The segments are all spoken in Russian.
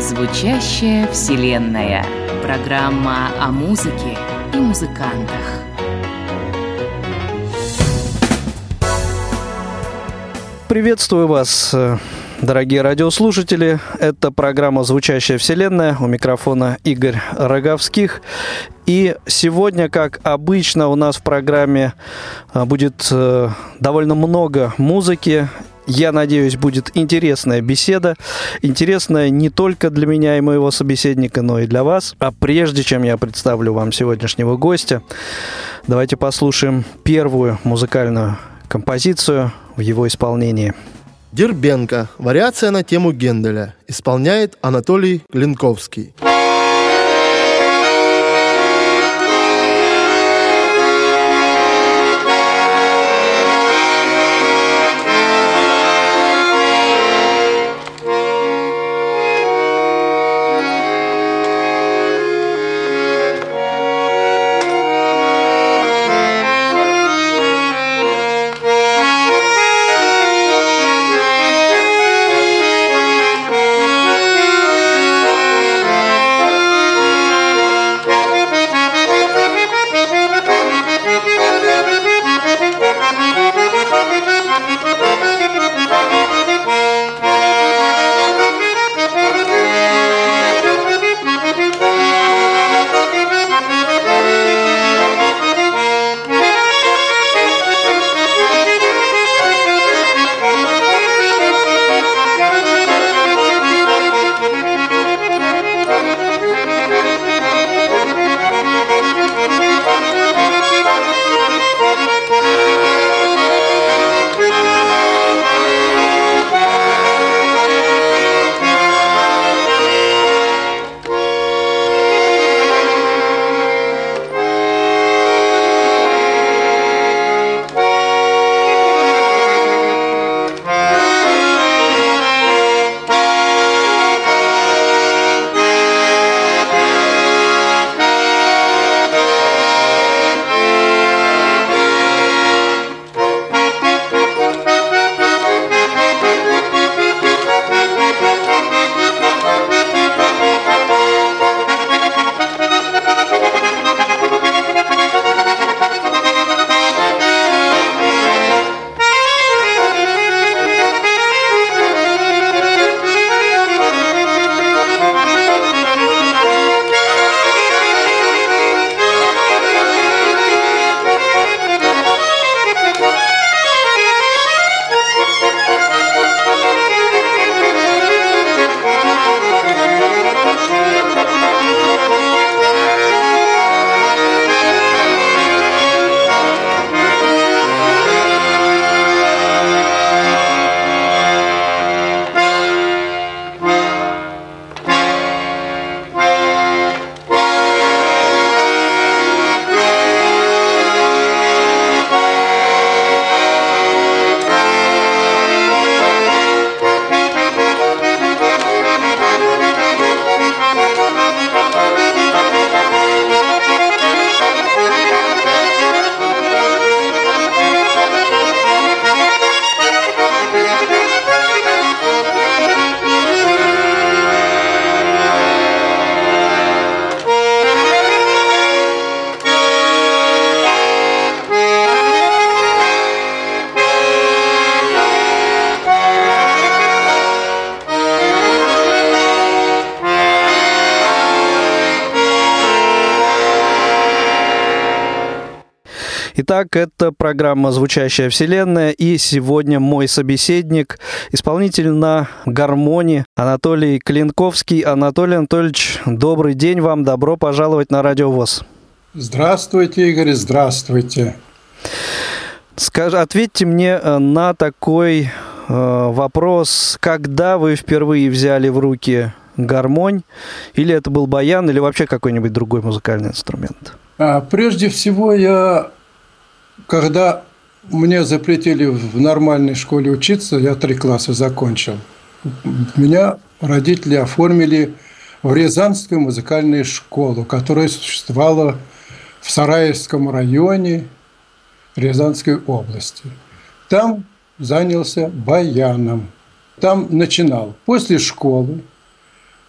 Звучащая вселенная. Программа о музыке и музыкантах. Приветствую вас, дорогие радиослушатели. Это программа «Звучащая вселенная». У микрофона Игорь Роговских. И сегодня, как обычно, у нас в программе а, будет э, довольно много музыки. Я надеюсь, будет интересная беседа. Интересная не только для меня и моего собеседника, но и для вас. А прежде чем я представлю вам сегодняшнего гостя, давайте послушаем первую музыкальную композицию в его исполнении. Дербенко. Вариация на тему Генделя. Исполняет Анатолий Глинковский. Итак, это программа «Звучащая вселенная», и сегодня мой собеседник, исполнитель на гармонии Анатолий Клинковский. Анатолий Анатольевич, добрый день вам, добро пожаловать на Радио ВОЗ. Здравствуйте, Игорь, здравствуйте. Скажи, ответьте мне э, на такой э, вопрос, когда вы впервые взяли в руки гармонь, или это был баян, или вообще какой-нибудь другой музыкальный инструмент? А, прежде всего, я когда мне запретили в нормальной школе учиться, я три класса закончил. Меня родители оформили в Рязанскую музыкальную школу, которая существовала в Сараевском районе Рязанской области. Там занялся баяном. Там начинал. После школы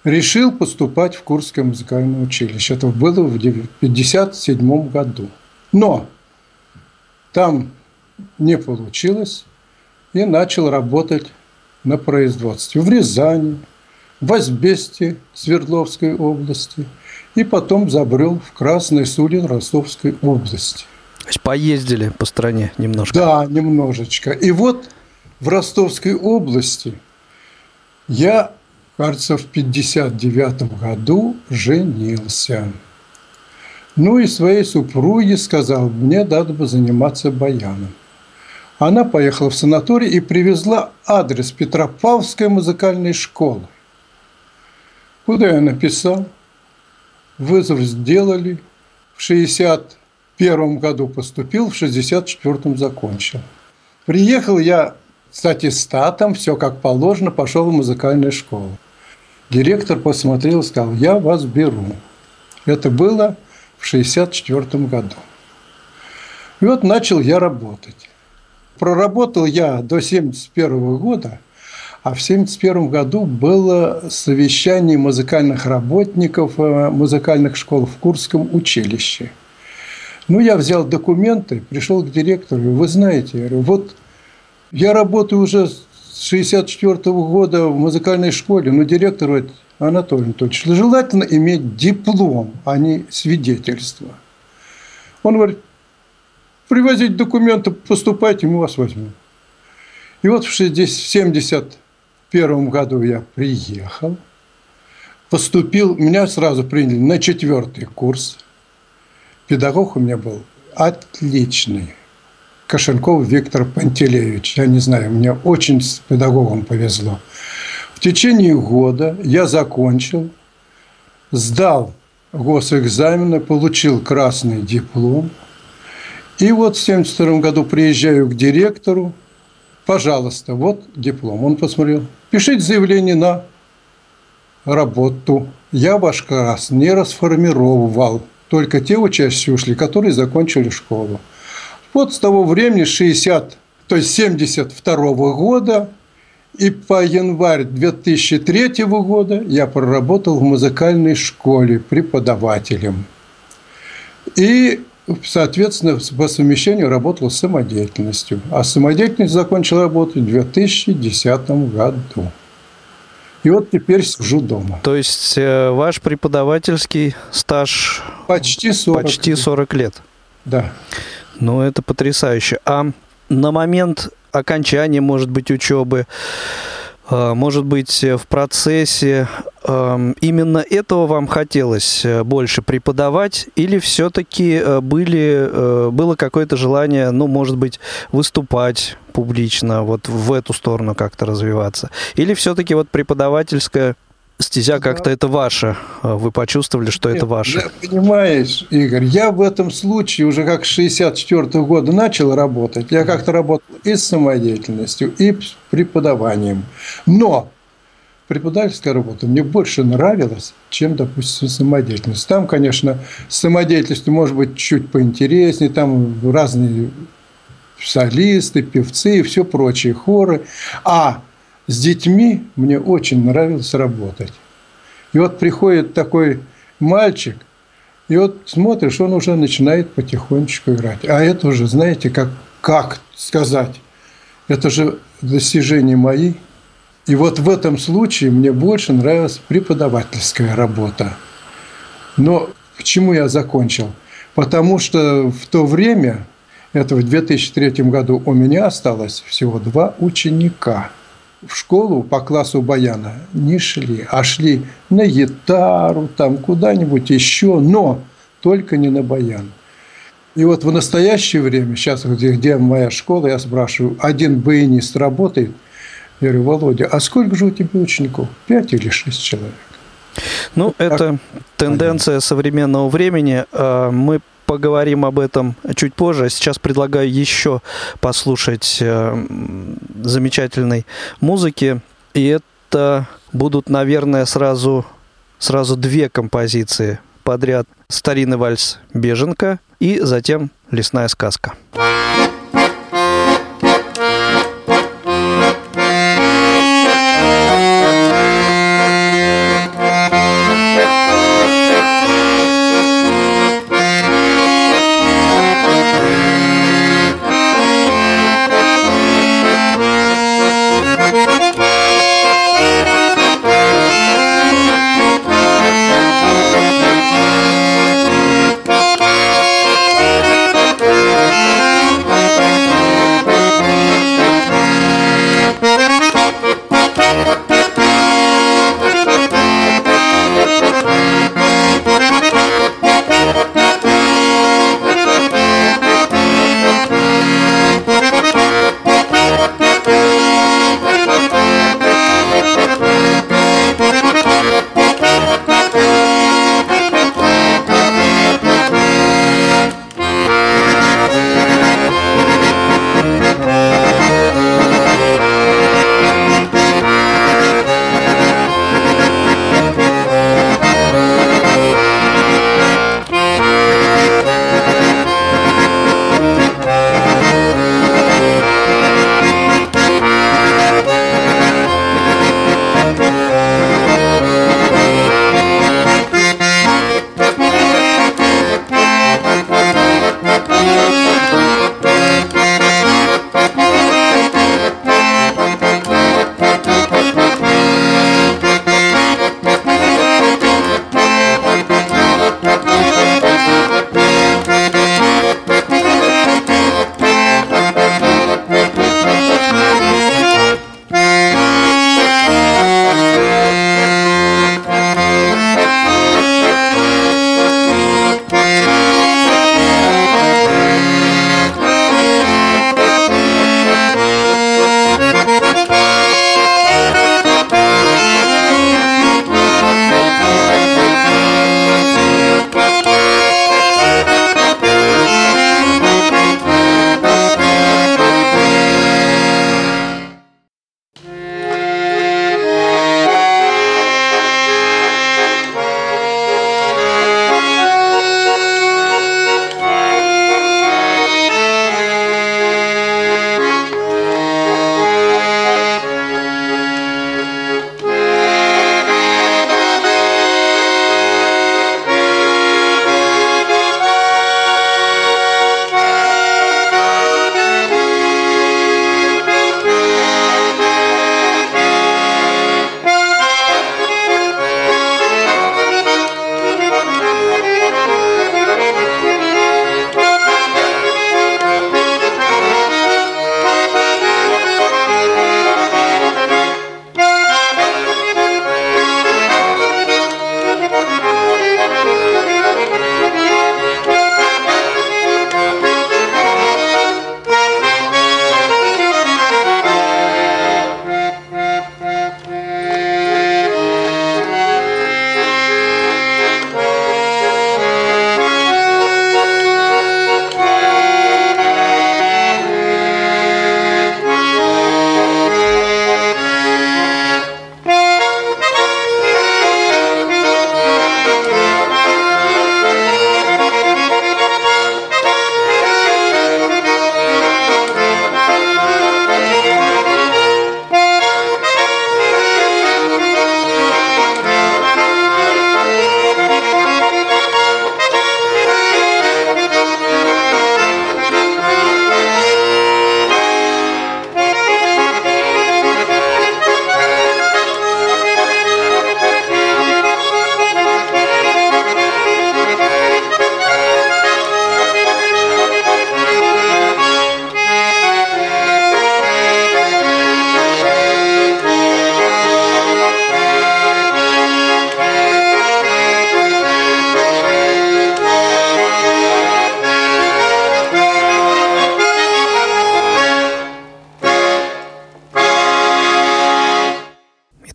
решил поступать в Курское музыкальное училище. Это было в 1957 году. Но там не получилось и начал работать на производстве в Рязани, в Азбесте Свердловской области и потом забрел в Красный Сулин Ростовской области. То есть поездили по стране немножко? Да, немножечко. И вот в Ростовской области я, кажется, в 59 году женился. Ну и своей супруге сказал, мне надо бы заниматься баяном. Она поехала в санаторий и привезла адрес Петропавловской музыкальной школы. Куда я написал? Вызов сделали. В 61 году поступил, в 64 закончил. Приехал я с аттестатом, все как положено, пошел в музыкальную школу. Директор посмотрел и сказал, я вас беру. Это было в 1964 году. И вот начал я работать. Проработал я до 1971 года, а в 1971 году было совещание музыкальных работников э, музыкальных школ в Курском училище. Ну, я взял документы, пришел к директору, вы знаете, я говорю, вот я работаю уже с 64 года в музыкальной школе, но директор говорит, Анатолий Анатольевич, желательно иметь диплом, а не свидетельство. Он говорит, привозить документы, поступайте, мы вас возьмем. И вот в 1971 году я приехал, поступил, меня сразу приняли на четвертый курс. Педагог у меня был отличный. Кошельков Виктор Пантелеевич. Я не знаю, мне очень с педагогом повезло. В течение года я закончил, сдал госэкзамены, получил красный диплом. И вот в 1972 году приезжаю к директору, пожалуйста, вот диплом. Он посмотрел, пишите заявление на работу. Я ваш класс не расформировал, только те учащиеся ушли, которые закончили школу. Вот с того времени, 60, то есть 72 года, и по январь 2003 года я проработал в музыкальной школе преподавателем. И, соответственно, по совмещению работал с самодеятельностью. А самодеятельность закончил работать в 2010 году. И вот теперь сижу дома. То есть э, ваш преподавательский стаж почти 40, почти 40 лет. Да. Ну, это потрясающе. А на момент окончания, может быть, учебы, а, может быть, в процессе именно этого вам хотелось э, больше преподавать или все-таки э, были, э, было какое-то желание, ну, может быть, выступать публично, вот в эту сторону как-то развиваться? Или все-таки вот преподавательская стезя как-то это ваше. А вы почувствовали, что это ваше. Понимаешь, Игорь, я в этом случае уже как с 64 -го года начал работать. Я как-то работал и с самодеятельностью, и с преподаванием. Но преподавательская работа мне больше нравилась, чем, допустим, самодеятельность. Там, конечно, с самодеятельностью может быть чуть поинтереснее, там разные солисты, певцы и все прочие хоры. А с детьми мне очень нравилось работать. И вот приходит такой мальчик, и вот смотришь, он уже начинает потихонечку играть. А это уже, знаете, как, как сказать, это же достижения мои. И вот в этом случае мне больше нравилась преподавательская работа. Но почему я закончил? Потому что в то время, это в 2003 году, у меня осталось всего два ученика – в школу по классу баяна не шли, а шли на гитару, там куда-нибудь еще, но только не на баян. И вот в настоящее время, сейчас где, где моя школа, я спрашиваю, один баянист работает, я говорю, Володя, а сколько же у тебя учеников? Пять или шесть человек? Ну, это тенденция современного времени. А, мы поговорим об этом чуть позже. Сейчас предлагаю еще послушать э, замечательной музыки. И это будут, наверное, сразу, сразу две композиции подряд. Старинный вальс «Беженка» и затем «Лесная сказка».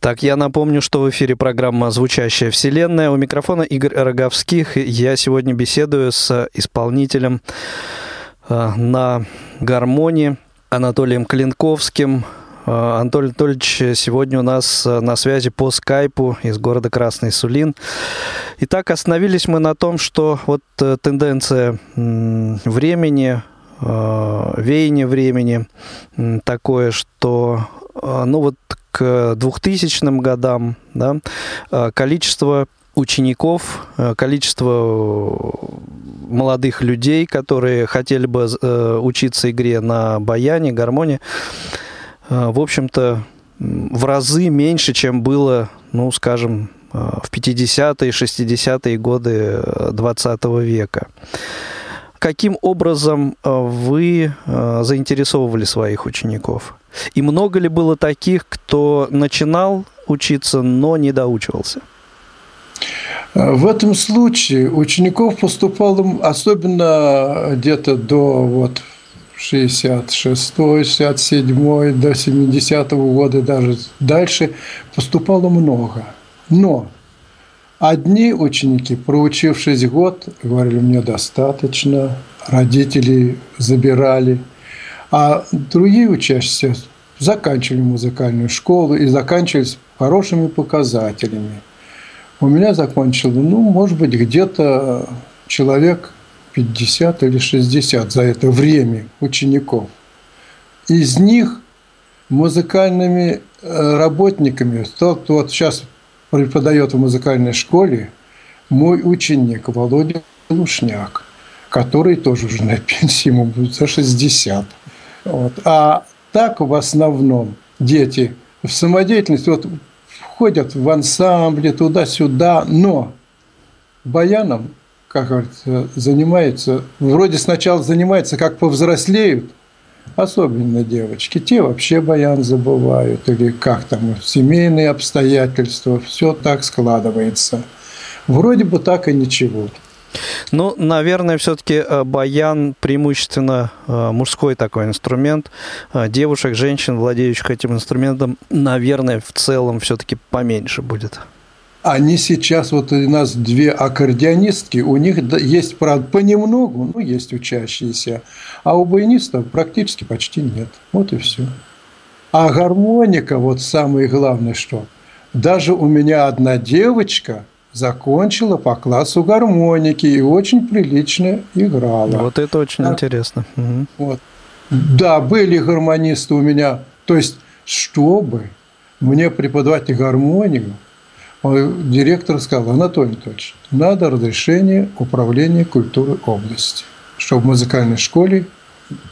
Так, я напомню, что в эфире программа «Звучащая вселенная». У микрофона Игорь Роговских. Я сегодня беседую с исполнителем э, на гармонии Анатолием Клинковским Э, Анатолий Анатольевич сегодня у нас э, на связи по скайпу из города Красный Сулин. Итак, остановились мы на том, что вот тенденция времени, веяние времени такое, что ну вот к 2000 годам да, количество учеников, количество молодых людей, которые хотели бы учиться игре на баяне, гармонии, Э, в общем-то, в разы меньше, чем было, ну, скажем, э, в 50-е, 60-е годы 20 э, века. Каким образом вы заинтересовывали своих учеников? И много ли было таких, кто начинал учиться, но не доучивался? В этом случае учеников поступало, особенно где-то до вот 66 67 до 70-го года, даже дальше, поступало много. Но одни ученики, проучившись год, говорили, мне достаточно, родители забирали, а другие учащиеся заканчивали музыкальную школу и заканчивались хорошими показателями. У меня закончил, ну, может быть, где-то человек 50 или 60 за это время учеников. Из них музыкальными э, работниками, тот, кто вот сейчас преподает в музыкальной школе, мой ученик Володя Лушняк, который тоже уже на пенсии, ему будет за 60. Вот. А так в основном дети в самодеятельность вот, входят в ансамбли туда-сюда, но баяном как говорится, занимаются, вроде сначала занимаются, как повзрослеют, особенно девочки, те вообще баян забывают, или как там, семейные обстоятельства, все так складывается. Вроде бы так и ничего. Ну, наверное, все-таки э, баян преимущественно э, мужской такой инструмент. Э, девушек, женщин, владеющих этим инструментом, наверное, в целом все-таки поменьше будет. Они сейчас, вот у нас две аккордеонистки, у них есть, правда, понемногу, ну, есть учащиеся, а у баянистов практически почти нет. Вот и все. А гармоника, вот самое главное, что даже у меня одна девочка закончила по классу гармоники и очень прилично играла. Вот это очень да. интересно. Угу. Вот. Да, были гармонисты у меня. То есть, чтобы мне преподавать гармонию, директор сказал, Анатолий Анатольевич, надо разрешение управления культуры области, чтобы в музыкальной школе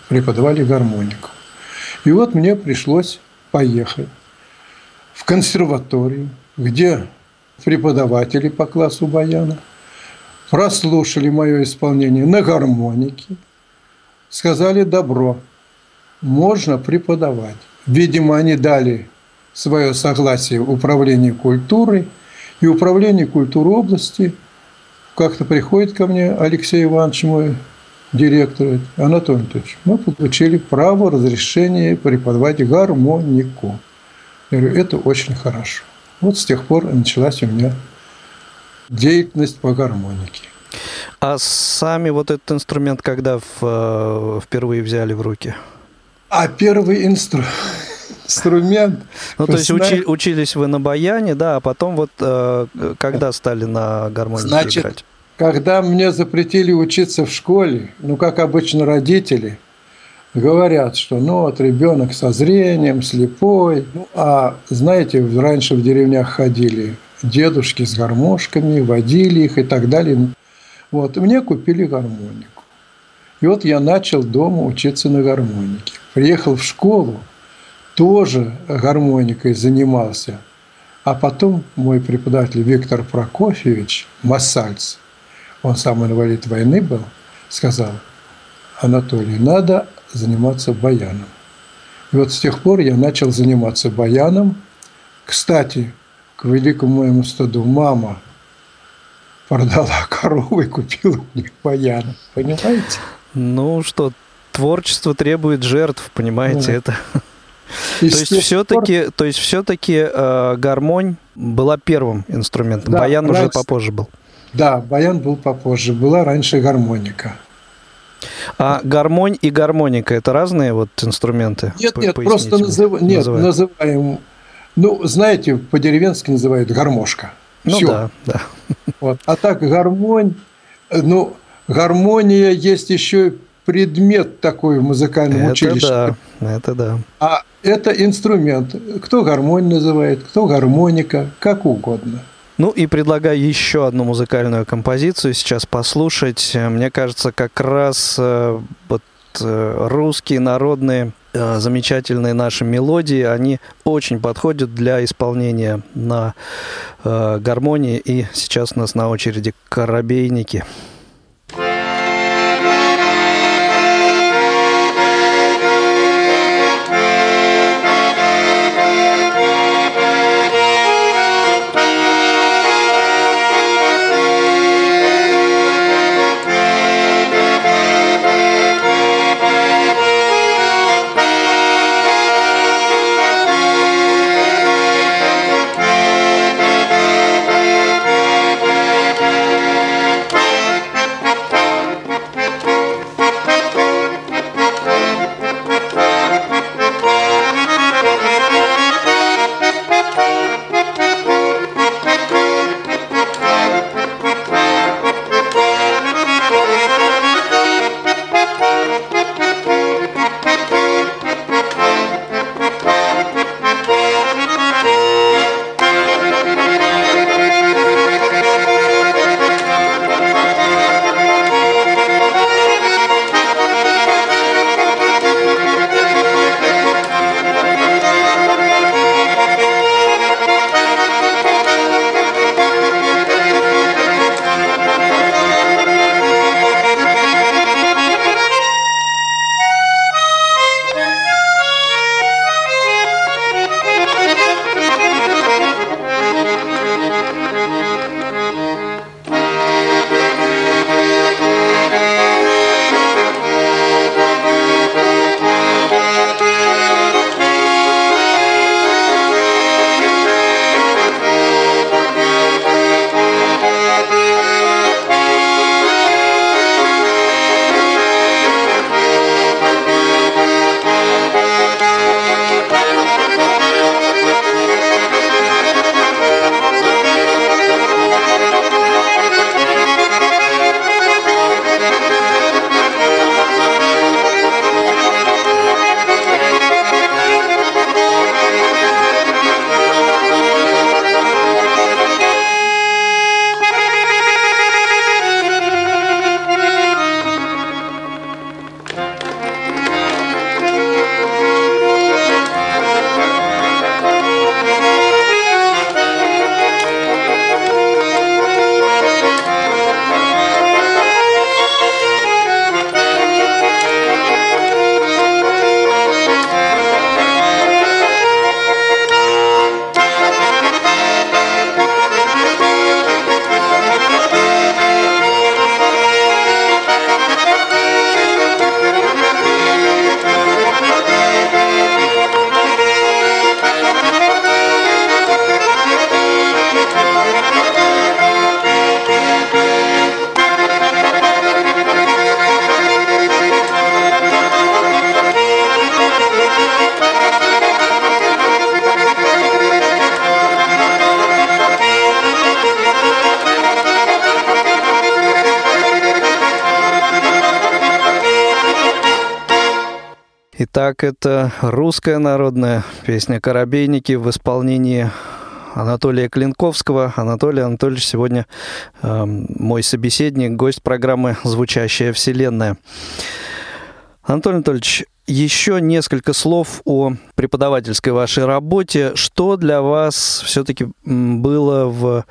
преподавали гармонику. И вот мне пришлось поехать в консерваторию, где преподаватели по классу баяна прослушали мое исполнение на гармонике, сказали добро, можно преподавать. Видимо, они дали свое согласие управлению культурой – и управление культуры области как-то приходит ко мне Алексей Иванович, мой директор, Анатолий Анатольевич, мы получили право разрешения преподавать гармонику. Я говорю, это очень хорошо. Вот с тех пор началась у меня деятельность по гармонике. А сами вот этот инструмент когда в, э, впервые взяли в руки? А первый инструмент инструмент. Ну, то есть учи, учились вы на баяне, да, а потом вот э, когда стали на гармонии Значит, играть? когда мне запретили учиться в школе, ну, как обычно родители, говорят, что ну вот ребенок со зрением, слепой. Ну, а знаете, раньше в деревнях ходили дедушки с гармошками, водили их и так далее. Вот, мне купили гармонику. И вот я начал дома учиться на гармонике. Приехал в школу, тоже гармоникой занимался. А потом мой преподаватель Виктор Прокофьевич Массальц, он сам инвалид войны был, сказал, Анатолий, надо заниматься баяном. И вот с тех пор я начал заниматься баяном. Кстати, к великому моему стыду, мама продала корову и купила мне баян. Понимаете? Ну что, творчество требует жертв, понимаете, да. это то есть все-таки, то есть все-таки э, гармонь была первым инструментом. Да, баян раньше, уже попозже был. Да, баян был попозже. Была раньше гармоника. А гармонь и гармоника это разные вот инструменты? Нет, нет, просто назыв... нет, называем. Ну, знаете, по-деревенски называют гармошка. Ну Всё. да, да. Вот. А так гармонь, ну, гармония есть еще предмет такой в музыкальном это училище. Да, это да. А это инструмент. Кто гармонь называет, кто гармоника, как угодно. Ну и предлагаю еще одну музыкальную композицию сейчас послушать. Мне кажется, как раз э, вот э, русские народные э, замечательные наши мелодии, они очень подходят для исполнения на гармонии. И сейчас у нас на очереди «Коробейники». Итак, это русская народная песня «Коробейники» в исполнении Анатолия Клинковского. Анатолий Анатольевич сегодня э, мой собеседник, гость программы «Звучащая вселенная». Анатолий Анатольевич, еще несколько слов о преподавательской вашей работе. Что для вас все-таки было в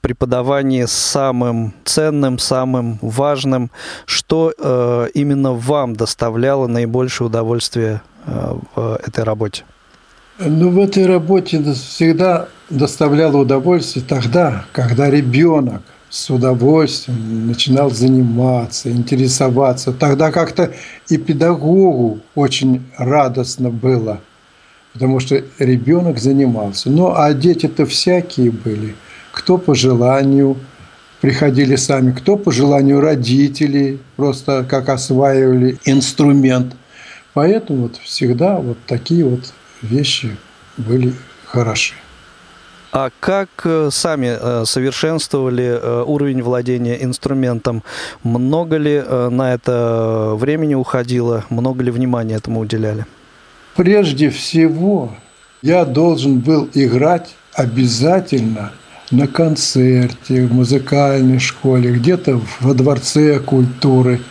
преподавании самым ценным, самым важным? Что э, именно вам доставляло наибольшее удовольствие э, в этой работе? Ну, в этой работе всегда доставляло удовольствие тогда, когда ребенок с удовольствием начинал заниматься, интересоваться. Тогда как-то и педагогу очень радостно было, потому что ребенок занимался. Ну, а дети-то всякие были. Кто по желанию приходили сами, кто по желанию родителей, просто как осваивали инструмент. Поэтому вот всегда вот такие вот вещи были хороши. А как э, сами э, совершенствовали э, уровень владения инструментом? Много ли на это времени уходило? Много ли внимания этому уделяли? Прежде всего, я должен был играть обязательно на концерте, в музыкальной школе, где-то во дворце культуры.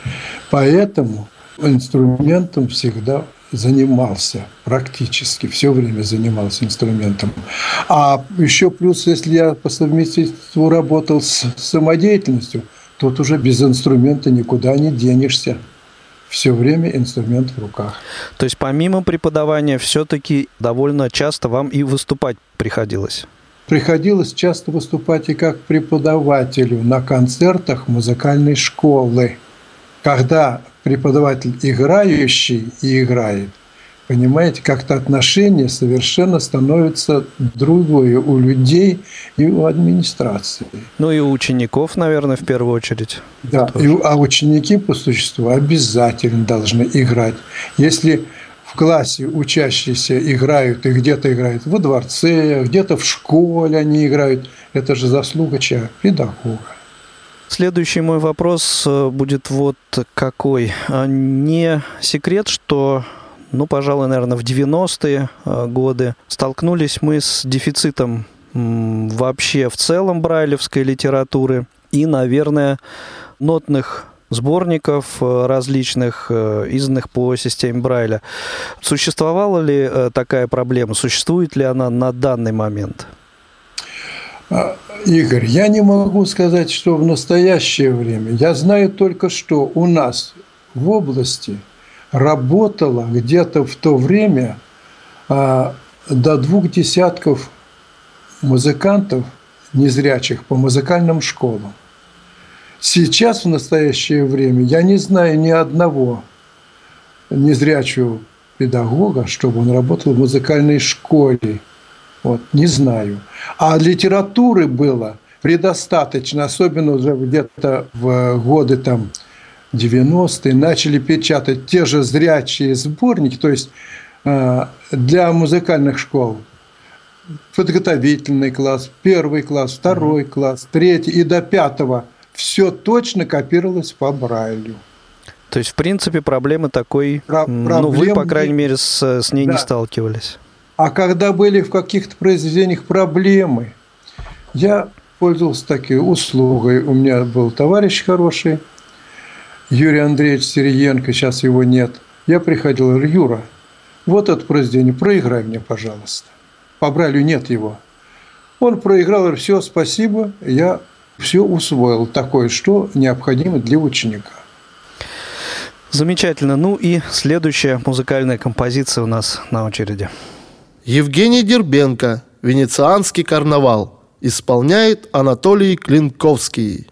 Поэтому инструментом всегда занимался практически, все время занимался инструментом. А еще плюс, если я по совместительству работал с самодеятельностью, тут уже без инструмента никуда не денешься. Все время инструмент в руках. То есть помимо преподавания все-таки довольно часто вам и выступать приходилось? Приходилось часто выступать и как преподавателю на концертах музыкальной школы. Когда преподаватель играющий и играет, понимаете, как-то отношение совершенно становится другое у людей и у администрации. Ну и у учеников, наверное, в первую очередь. Да, и, а ученики по существу обязательно должны играть. Если в классе учащиеся играют и где-то играют во дворце, где-то в школе они играют, это же заслуга чья? Педагога. Следующий мой вопрос э, будет вот какой. А не секрет, что ну, пожалуй, наверное, в 90-е э, годы столкнулись мы с дефицитом вообще в целом брайлевской литературы и, наверное, нотных сборников э, различных, изданных по системе Брайля. Существовала ли такая проблема? Существует ли она на данный момент? А, Игорь, я не могу сказать, что в настоящее время. Я знаю только, что у нас в области работало где-то в то время а, до двух десятков музыкантов незрячих по музыкальным школам. Сейчас, в настоящее время, я не знаю ни одного незрячего педагога, чтобы он работал в музыкальной школе – вот, не знаю. А литературы было предостаточно, особенно уже где-то в годы там 90-е начали печатать те же зрячие сборники, то есть э, для музыкальных школ. Подготовительный класс, первый класс, второй mm-hmm. класс, третий и до пятого. Все точно копировалось по Брайлю. То есть, в принципе, проблемы такой, Про- ну, вы, по крайней мере, с, с ней да. не сталкивались. А когда были в каких-то произведениях проблемы, я пользовался такой услугой. У меня был товарищ хороший, Юрий Андреевич Сириенко, сейчас его нет. Я приходил, говорю, Юра, вот это произведение, проиграй мне, пожалуйста. По Брайлю нет его. Он проиграл, говорю, все, спасибо, я все усвоил такое, что необходимо для ученика. Замечательно. Ну и следующая музыкальная композиция у нас на очереди. Евгений Дербенко «Венецианский карнавал» исполняет Анатолий Клинковский.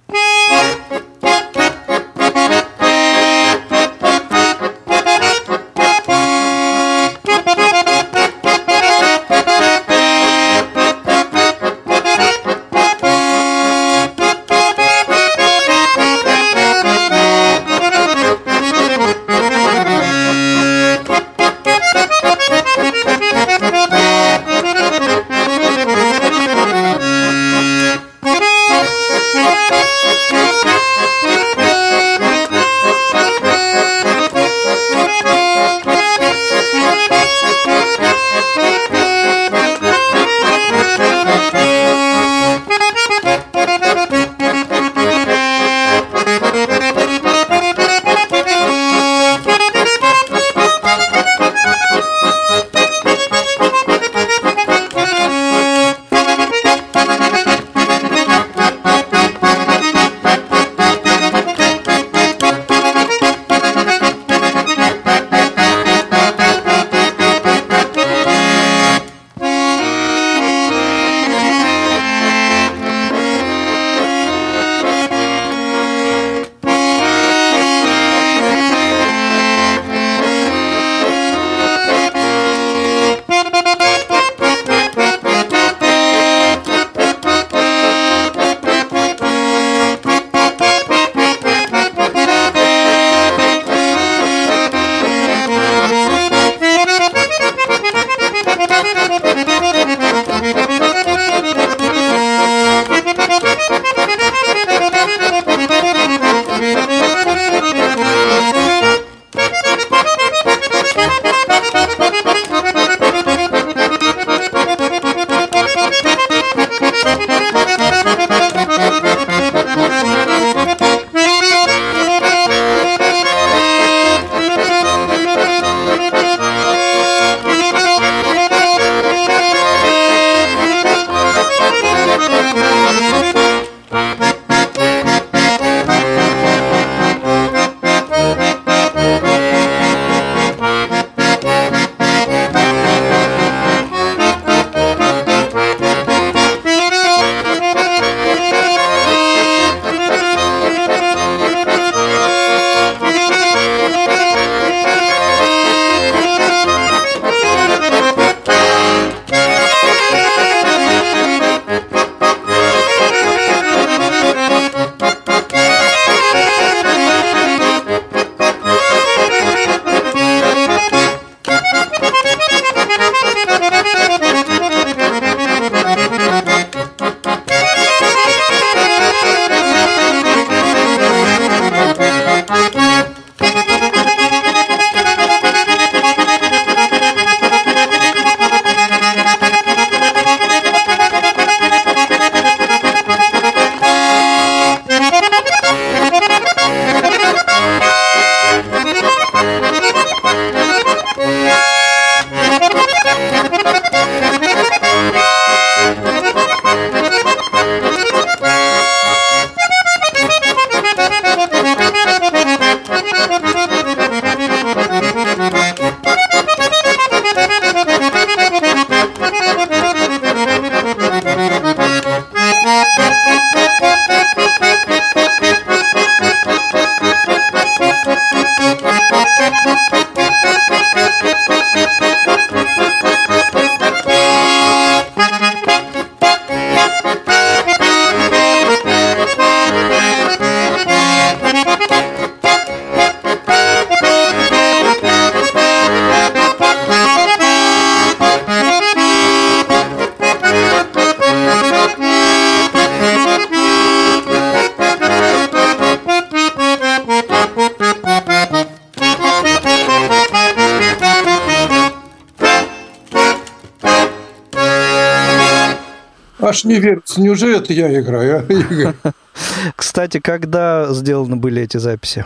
Аж не верится, неужели это я играю, а? Кстати, когда сделаны были эти записи?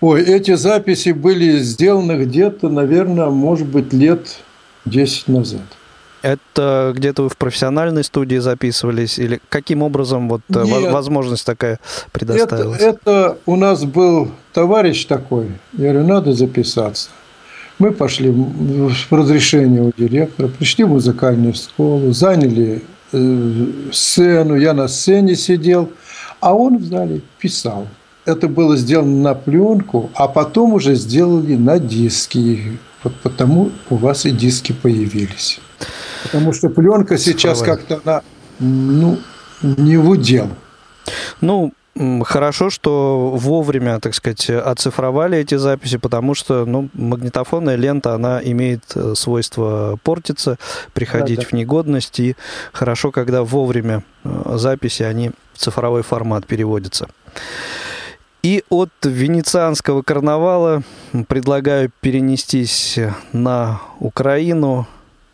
Ой, эти записи были сделаны где-то, наверное, может быть, лет 10 назад. Это где-то вы в профессиональной студии записывались? Или каким образом вот э, Нет, возможность такая предоставилась? Это, это у нас был товарищ такой. Я говорю, надо записаться. Мы пошли с разрешения у директора, пришли в музыкальную школу, заняли э, сцену, я на сцене сидел, а он в зале писал. Это было сделано на пленку, а потом уже сделали на диски. Вот потому у вас и диски появились. Потому что пленка сейчас как-то она ну, не в удел. Ну, Хорошо, что вовремя, так сказать, оцифровали эти записи, потому что ну, магнитофонная лента, она имеет э, свойство портиться, приходить да, да. в негодность, и хорошо, когда вовремя э, записи, они в цифровой формат переводятся. И от венецианского карнавала предлагаю перенестись на Украину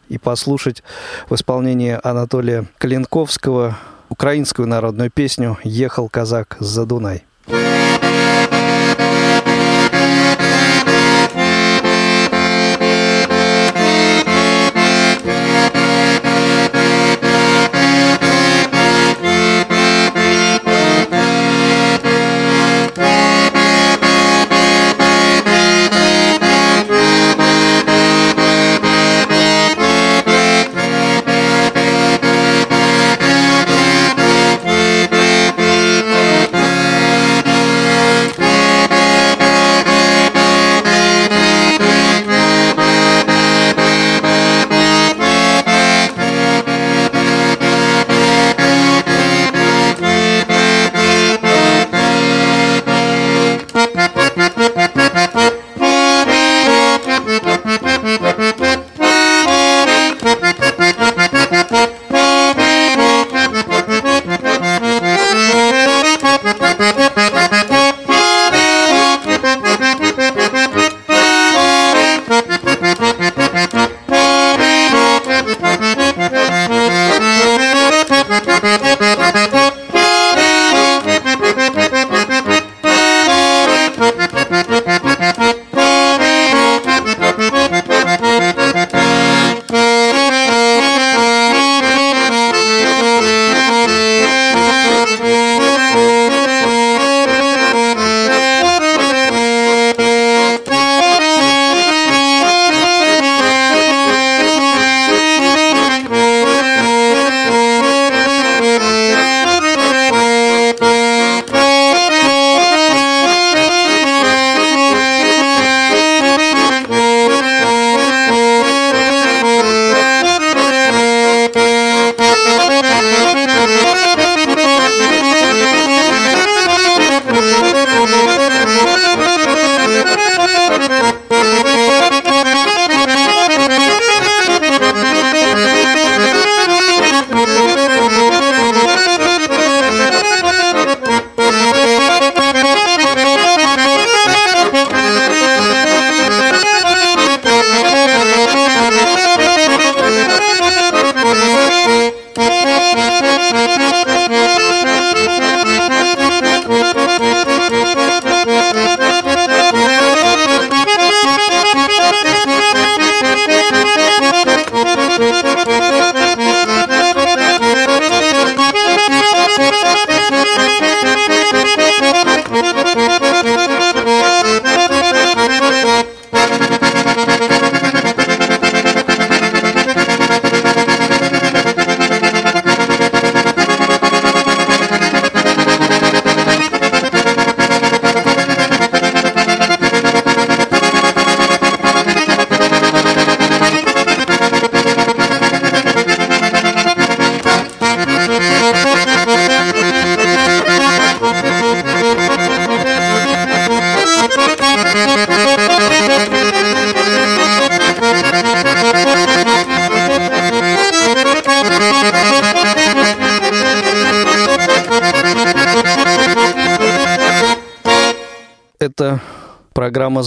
и послушать в исполнении Анатолия Калинковского украинскую народную песню «Ехал казак за Дунай».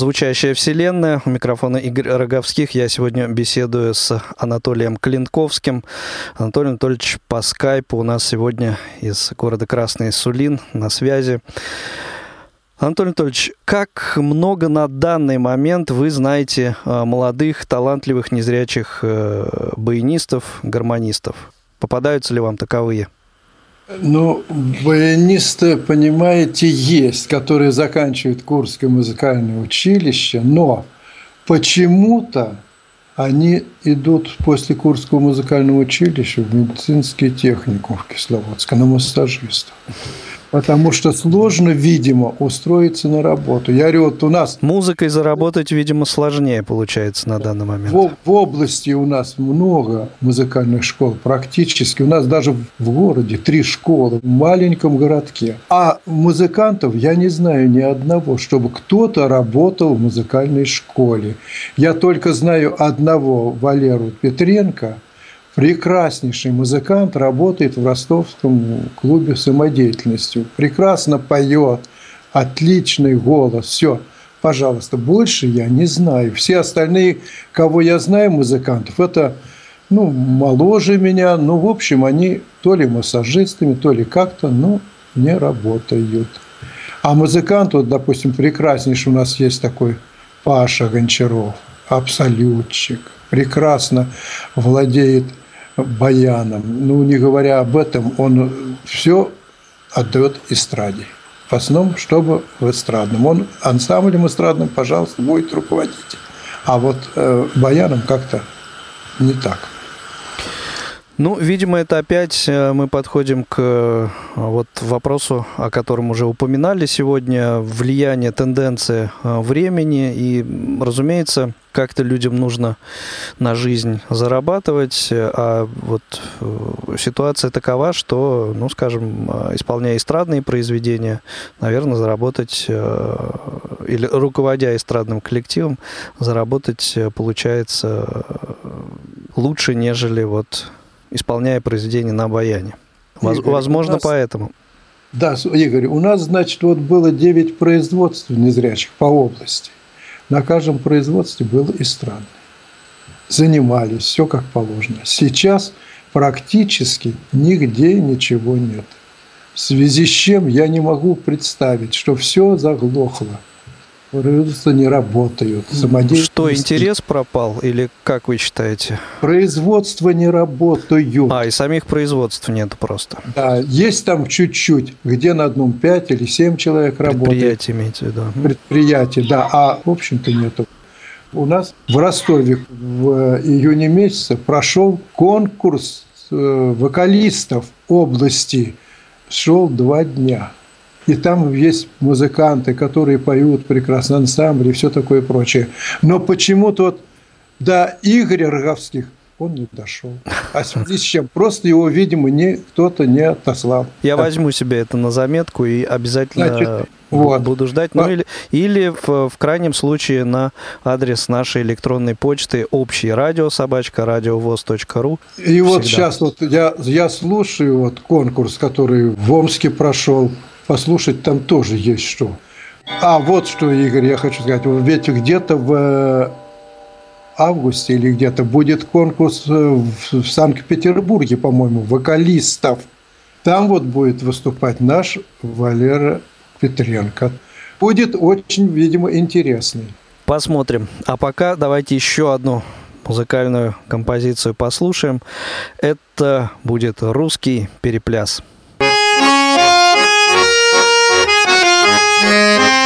«Звучащая вселенная». У микрофона Игорь Роговских. Я сегодня беседую с Анатолием Клинковским. Анатолий Анатольевич по скайпу у нас сегодня из города Красный Сулин на связи. Анатолий Анатольевич, как много на данный момент вы знаете э, молодых, талантливых, незрячих э, баянистов, гармонистов? Попадаются ли вам таковые? Ну, баянисты, понимаете, есть, которые заканчивают Курское музыкальное училище, но почему-то они идут после Курского музыкального училища в медицинский техникум в Кисловодск, на массажистов потому что сложно, видимо, устроиться на работу. Я говорю, вот у нас... Музыкой заработать, видимо, сложнее получается на данный момент. В, в области у нас много музыкальных школ, практически. У нас даже в городе три школы, в маленьком городке. А музыкантов я не знаю ни одного, чтобы кто-то работал в музыкальной школе. Я только знаю одного Валеру Петренко – прекраснейший музыкант, работает в ростовском клубе самодеятельностью. Прекрасно поет, отличный голос, все. Пожалуйста, больше я не знаю. Все остальные, кого я знаю, музыкантов, это ну, моложе меня, ну, в общем, они то ли массажистами, то ли как-то, ну, не работают. А музыкант, вот, допустим, прекраснейший у нас есть такой Паша Гончаров, абсолютчик, прекрасно владеет баяном. Ну, не говоря об этом, он все отдает эстраде. В основном, чтобы в эстрадном. Он ансамблем эстрадным, пожалуйста, будет руководить. А вот э, баяном как-то не так. Ну, видимо, это опять э, мы подходим к э, вот вопросу, о котором уже упоминали сегодня, влияние, тенденции э, времени. И, разумеется, как-то людям нужно на жизнь зарабатывать, а вот ситуация такова, что, ну, скажем, исполняя эстрадные произведения, наверное, заработать или руководя эстрадным коллективом, заработать получается лучше, нежели вот исполняя произведение на баяне. Игорь, Возможно, нас... поэтому. Да, Игорь, у нас, значит, вот было 9 производств незрячих по области. На каждом производстве было эстрадное. Занимались, все как положено. Сейчас практически нигде ничего нет. В связи с чем я не могу представить, что все заглохло производства не работают. Что, интерес пропал или как вы считаете? Производства не работают. А, и самих производств нет просто. Да, есть там чуть-чуть, где на одном 5 или 7 человек работает. Предприятие имеете виду. Предприятие, да, а в общем-то нету. У нас в Ростове в июне месяце прошел конкурс э, вокалистов области. Шел два дня. И там есть музыканты, которые поют прекрасно, ансамбли и все такое прочее. Но почему-то вот до Игоря Роговских он не дошел. А в связи с чем? Просто его, видимо, не, кто-то не отослал. Я так. возьму себе это на заметку и обязательно Значит, вот. буду ждать. Ну, или, или в, в крайнем случае на адрес нашей электронной почты общий радио собачка радиовоз.ру. И Всегда. вот сейчас вот я, я слушаю вот конкурс, который в Омске прошел послушать там тоже есть что. А вот что, Игорь, я хочу сказать. Ведь где-то в э, августе или где-то будет конкурс э, в Санкт-Петербурге, по-моему, вокалистов. Там вот будет выступать наш Валера Петренко. Будет очень, видимо, интересный. Посмотрим. А пока давайте еще одну музыкальную композицию послушаем. Это будет русский перепляс. Música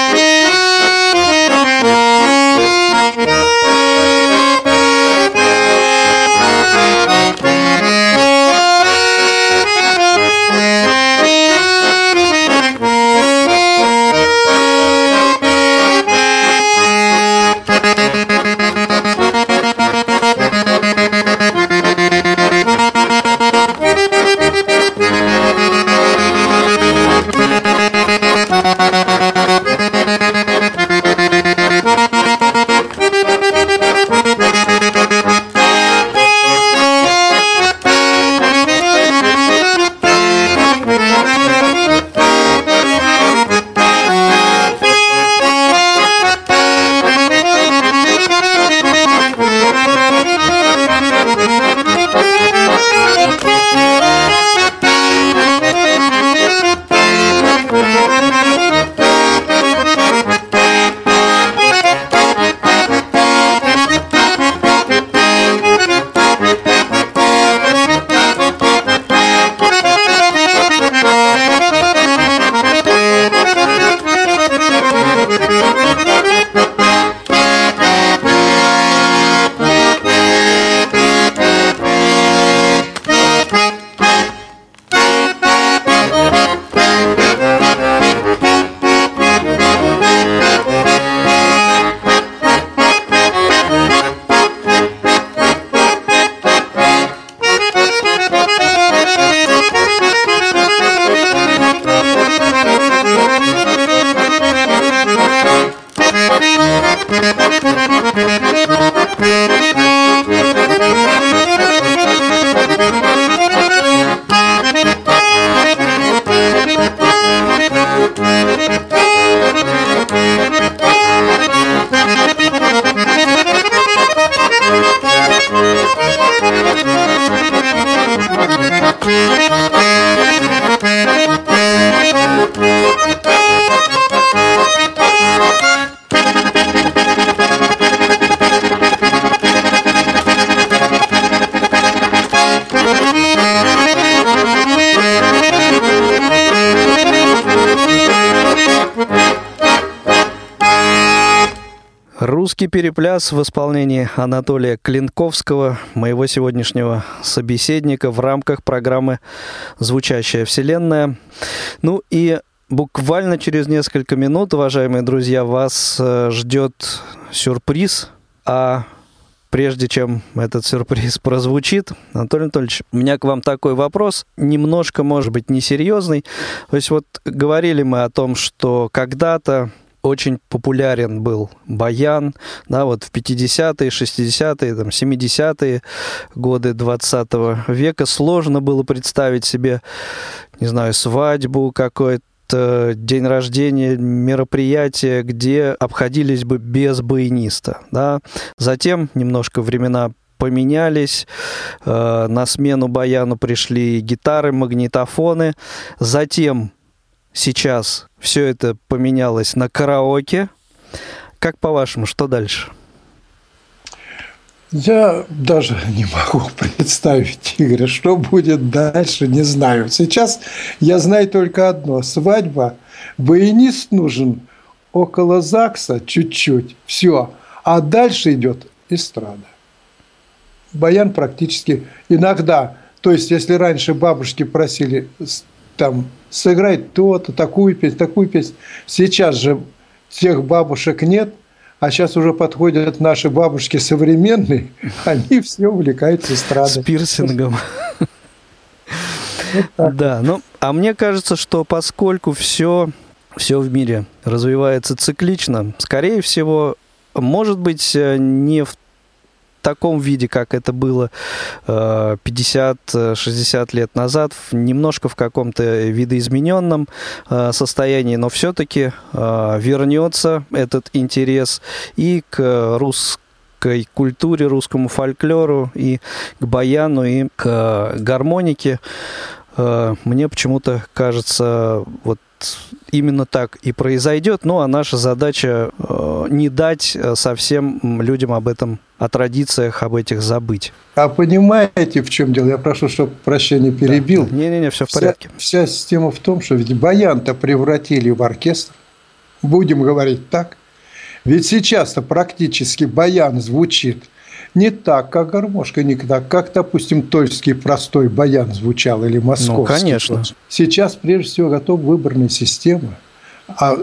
перепляс в исполнении Анатолия Клинковского, моего сегодняшнего собеседника в рамках программы «Звучащая вселенная». Ну и буквально через несколько минут, уважаемые друзья, вас э, ждет сюрприз, а Прежде чем этот сюрприз прозвучит, Анатолий Анатольевич, у меня к вам такой вопрос, немножко, может быть, несерьезный. То есть вот говорили мы о том, что когда-то очень популярен был баян, да, вот в 50-е, 60-е, там, 70-е годы 20 века сложно было представить себе, не знаю, свадьбу какой-то, день рождения, мероприятие, где обходились бы без баяниста. Да. Затем немножко времена поменялись, э, на смену баяну пришли гитары, магнитофоны, затем сейчас все это поменялось на караоке. Как по-вашему, что дальше? Я даже не могу представить, Игорь, что будет дальше, не знаю. Сейчас я знаю только одно. Свадьба, баянист нужен около ЗАГСа чуть-чуть, все. А дальше идет эстрада. Баян практически иногда, то есть если раньше бабушки просили там сыграть то-то, такую песню, такую песню. Сейчас же тех бабушек нет, а сейчас уже подходят наши бабушки современные, они все увлекаются эстрадой. С пирсингом. Да, ну, а мне кажется, что поскольку все, все в мире развивается циклично, скорее всего, может быть, э, не в таком виде, как это было 50-60 э, лет назад, немножко в каком-то видоизмененном э, состоянии, но все-таки э, вернется этот интерес и к русской культуре, русскому фольклору, и к баяну, и к гармонике. Мне почему-то кажется, вот именно так и произойдет. Ну, а наша задача э, не дать э, совсем людям об этом, о традициях, об этих забыть. А понимаете, в чем дело? Я прошу, чтобы прощение перебил. Не-не-не, все в порядке. Вся, вся система в том, что ведь баян-то превратили в оркестр. Будем говорить так. Ведь сейчас-то практически баян звучит – не так, как гармошка, не так, как, допустим, тольский простой баян звучал или московский. Ну, конечно. Сейчас, прежде всего, готова выборная система. А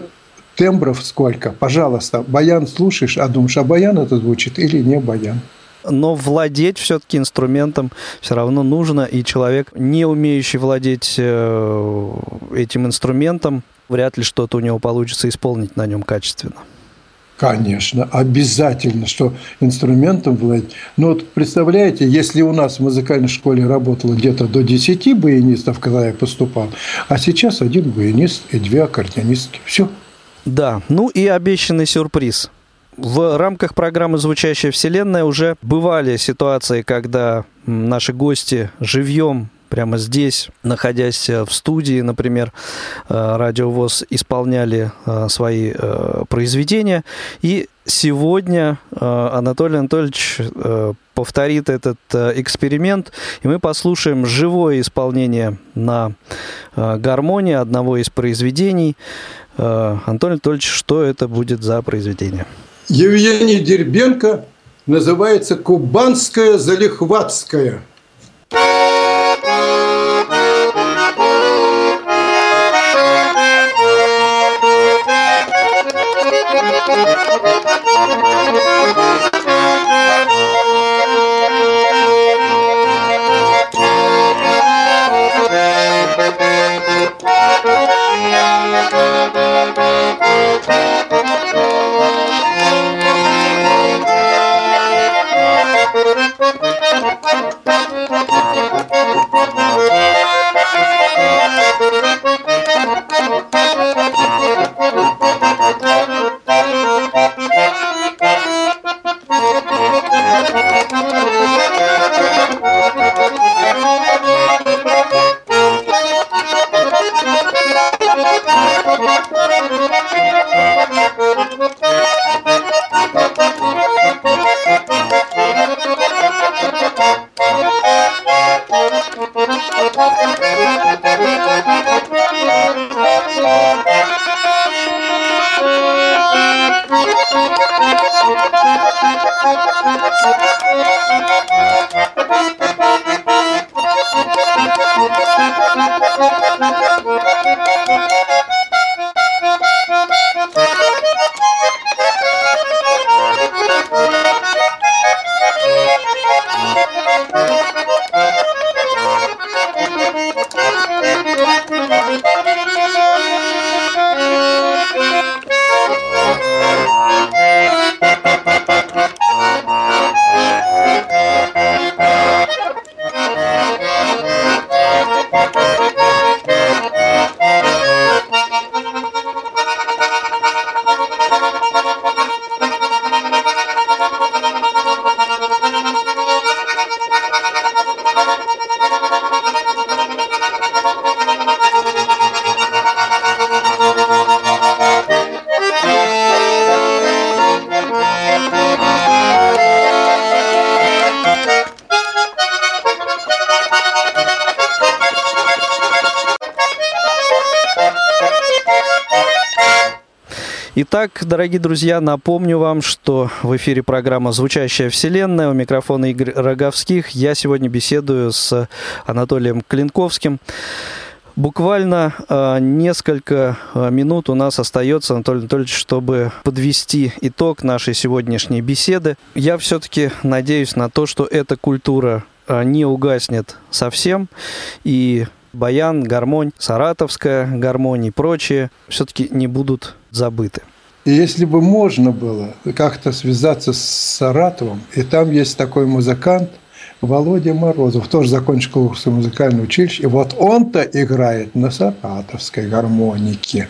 тембров сколько? Пожалуйста, баян слушаешь, а думаешь, а баян это звучит или не баян? но владеть все-таки инструментом все равно нужно, и человек, не умеющий владеть э, этим инструментом, вряд ли что-то у него получится исполнить на нем качественно. Конечно, обязательно, что инструментом владеть. Но вот представляете, если у нас в музыкальной школе работало где-то до 10 баянистов, когда я поступал, а сейчас один баянист и две аккордеонистки. Все. Да, ну и обещанный сюрприз. В рамках программы «Звучащая вселенная» уже бывали ситуации, когда наши гости живьем прямо здесь, находясь э, в студии, например, э, радиовоз исполняли э, свои произведения. И сегодня Анатолий Анатольевич повторит этот эксперимент, и мы послушаем живое исполнение на гармонии одного из произведений. Анатолий Анатольевич, что это будет за произведение? Евгений Дербенко называется «Кубанская залихватская». Música Итак, дорогие друзья, напомню вам, что в эфире программа «Звучащая вселенная». У микрофона Игорь Роговских. Я сегодня беседую с Анатолием Клинковским. Буквально э, несколько э, минут у нас остается, Анатолий Анатольевич, чтобы подвести итог нашей сегодняшней беседы. Я все-таки надеюсь на то, что эта культура э, не угаснет совсем, и баян, гармонь, саратовская гармонь и прочие все-таки не будут забыты. И если бы можно было как-то связаться с Саратовым, и там есть такой музыкант Володя Морозов, тоже закончил Курское музыкальное училище, и вот он-то играет на саратовской гармонике.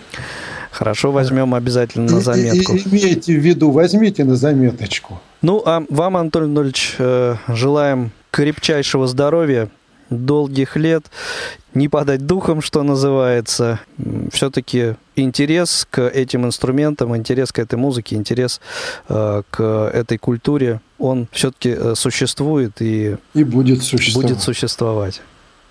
Хорошо, возьмем обязательно на заметку. И, и, имейте в виду, возьмите на заметочку. Ну, а вам, Анатолий Анатольевич, э, желаем крепчайшего здоровья, долгих лет, не падать духом, что называется. Все-таки интерес к этим инструментам, интерес к этой музыке, интерес э, к этой культуре, он все-таки э, существует и, и будет существовать. будет существовать.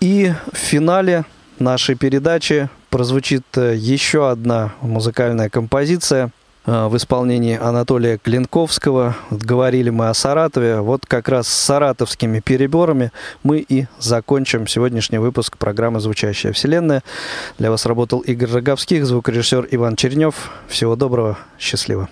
И в финале нашей передачи прозвучит э, еще одна музыкальная композиция – в исполнении Анатолия Клинковского. Говорили мы о Саратове. Вот как раз с саратовскими переборами мы и закончим сегодняшний выпуск программы «Звучащая вселенная». Для вас работал Игорь Роговских, звукорежиссер Иван Чернев. Всего доброго, счастливо.